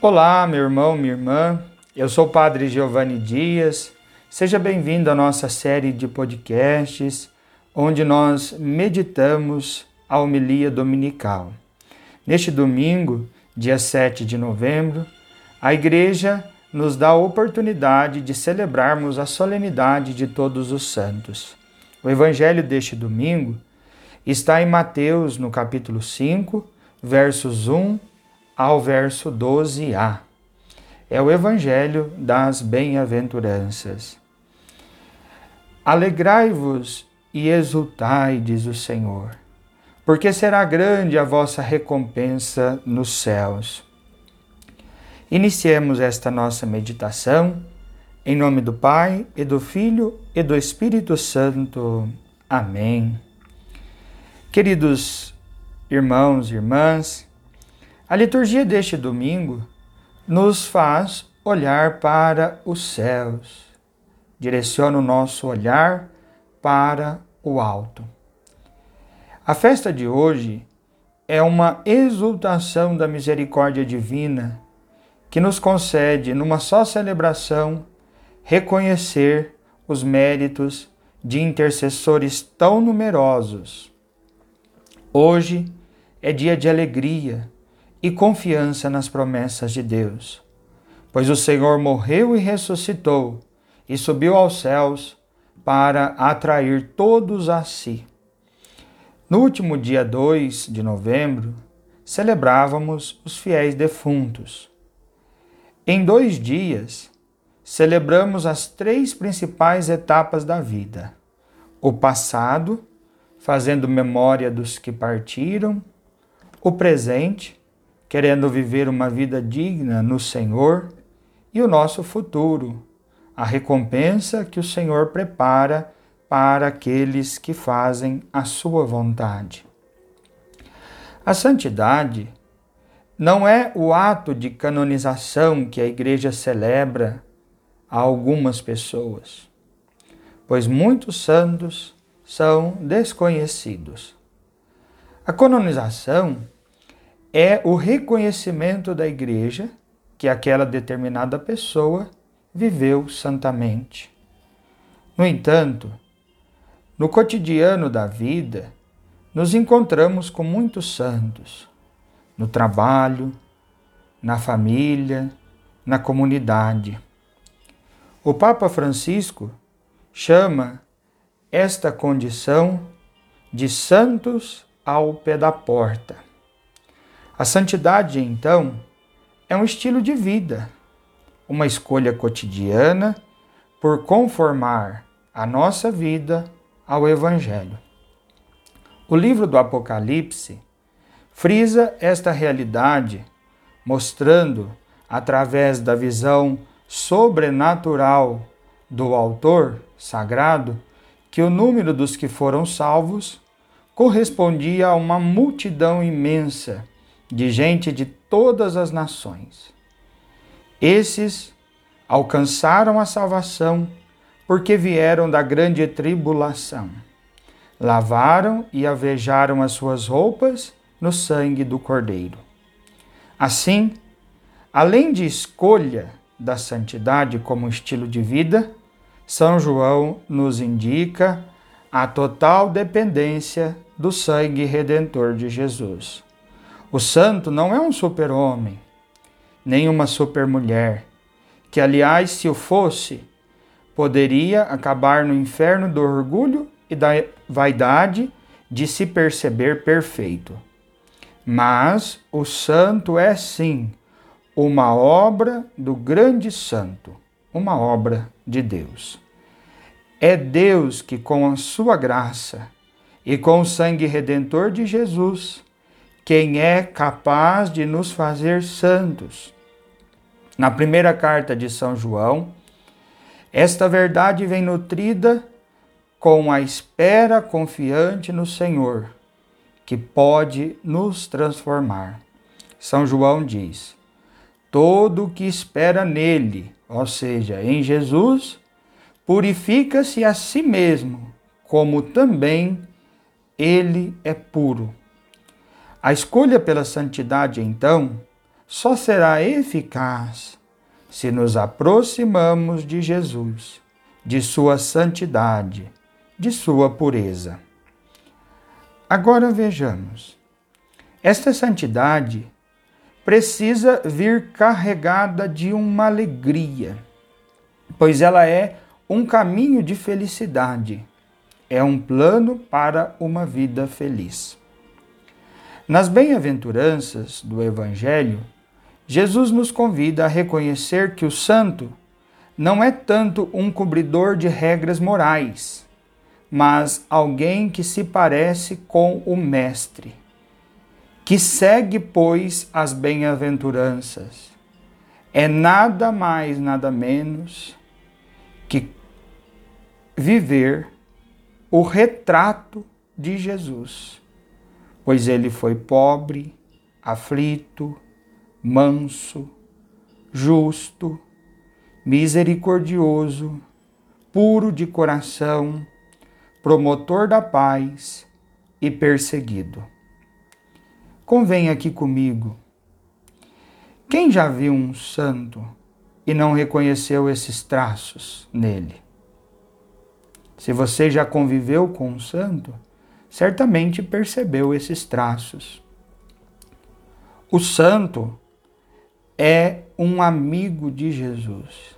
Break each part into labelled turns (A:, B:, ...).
A: Olá, meu irmão, minha irmã. Eu sou o Padre Giovanni Dias. Seja bem-vindo à nossa série de podcasts, onde nós meditamos a homilia dominical. Neste domingo, dia 7 de novembro, a Igreja nos dá a oportunidade de celebrarmos a solenidade de Todos os Santos. O Evangelho deste domingo está em Mateus, no capítulo 5, versos 1 ao verso 12a. É o Evangelho das Bem-aventuranças. Alegrai-vos e exultai, diz o Senhor, porque será grande a vossa recompensa nos céus. Iniciemos esta nossa meditação em nome do Pai e do Filho e do Espírito Santo. Amém. Queridos irmãos e irmãs, a liturgia deste domingo nos faz olhar para os céus, direciona o nosso olhar para o alto. A festa de hoje é uma exultação da misericórdia divina que nos concede, numa só celebração, reconhecer os méritos de intercessores tão numerosos. Hoje é dia de alegria e confiança nas promessas de Deus. Pois o Senhor morreu e ressuscitou e subiu aos céus para atrair todos a si. No último dia 2 de novembro, celebrávamos os fiéis defuntos. Em dois dias, celebramos as três principais etapas da vida: o passado, fazendo memória dos que partiram, o presente, querendo viver uma vida digna no Senhor e o nosso futuro, a recompensa que o Senhor prepara para aqueles que fazem a sua vontade. A santidade não é o ato de canonização que a Igreja celebra a algumas pessoas, pois muitos santos são desconhecidos. A canonização é o reconhecimento da igreja que aquela determinada pessoa viveu santamente. No entanto, no cotidiano da vida, nos encontramos com muitos santos, no trabalho, na família, na comunidade. O Papa Francisco chama esta condição de santos ao pé da porta. A santidade, então, é um estilo de vida, uma escolha cotidiana por conformar a nossa vida ao Evangelho. O livro do Apocalipse frisa esta realidade, mostrando, através da visão sobrenatural do autor sagrado, que o número dos que foram salvos correspondia a uma multidão imensa de gente de todas as nações. Esses alcançaram a salvação porque vieram da grande tribulação. Lavaram e avejaram as suas roupas no sangue do Cordeiro. Assim, além de escolha da santidade como estilo de vida, São João nos indica a total dependência do sangue redentor de Jesus. O santo não é um super-homem, nem uma super-mulher, que, aliás, se o fosse, poderia acabar no inferno do orgulho e da vaidade de se perceber perfeito. Mas o santo é sim uma obra do grande santo, uma obra de Deus. É Deus que, com a sua graça e com o sangue redentor de Jesus, quem é capaz de nos fazer santos. Na primeira carta de São João, esta verdade vem nutrida com a espera confiante no Senhor, que pode nos transformar. São João diz: todo o que espera nele, ou seja, em Jesus, purifica-se a si mesmo, como também ele é puro. A escolha pela santidade, então, só será eficaz se nos aproximamos de Jesus, de Sua santidade, de Sua pureza. Agora vejamos. Esta santidade precisa vir carregada de uma alegria, pois ela é um caminho de felicidade, é um plano para uma vida feliz. Nas bem-aventuranças do Evangelho, Jesus nos convida a reconhecer que o santo não é tanto um cobridor de regras morais, mas alguém que se parece com o Mestre, que segue, pois, as bem-aventuranças. É nada mais, nada menos que viver o retrato de Jesus, pois ele foi pobre, aflito, manso, justo, misericordioso, puro de coração, promotor da paz e perseguido. Convém aqui comigo. Quem já viu um santo e não reconheceu esses traços nele? Se você já conviveu com um santo, certamente percebeu esses traços. O santo é um amigo de Jesus.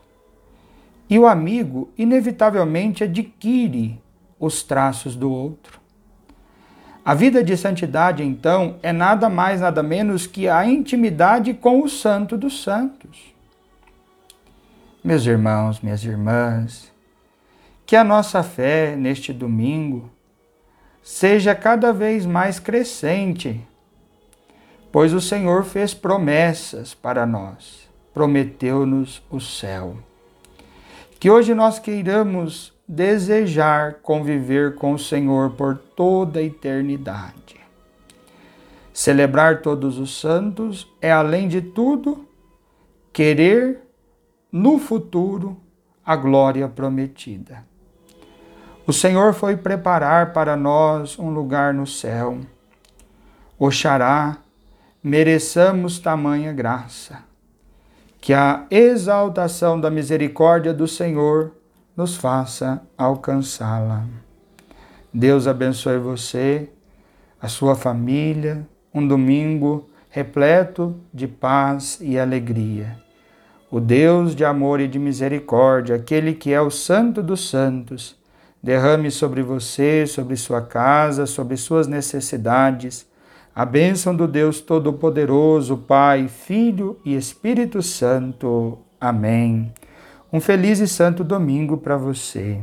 A: E o amigo, inevitavelmente, adquire os traços do outro. A vida de santidade, então, é nada mais, nada menos que a intimidade com o Santo dos Santos. Meus irmãos, minhas irmãs, que a nossa fé neste domingo seja cada vez mais crescente pois o Senhor fez promessas para nós, prometeu-nos o céu. Que hoje nós queiramos desejar conviver com o Senhor por toda a eternidade. Celebrar todos os santos é, além de tudo, querer no futuro a glória prometida. O Senhor foi preparar para nós um lugar no céu. Oxará mereçamos tamanha graça. Que a exaltação da misericórdia do Senhor nos faça alcançá-la. Deus abençoe você, a sua família, um domingo repleto de paz e alegria. O Deus de amor e de misericórdia, aquele que é o Santo dos Santos, derrame sobre você, sobre sua casa, sobre suas necessidades a bênção do Deus Todo-Poderoso, Pai, Filho e Espírito Santo. Amém. Um feliz e santo domingo para você.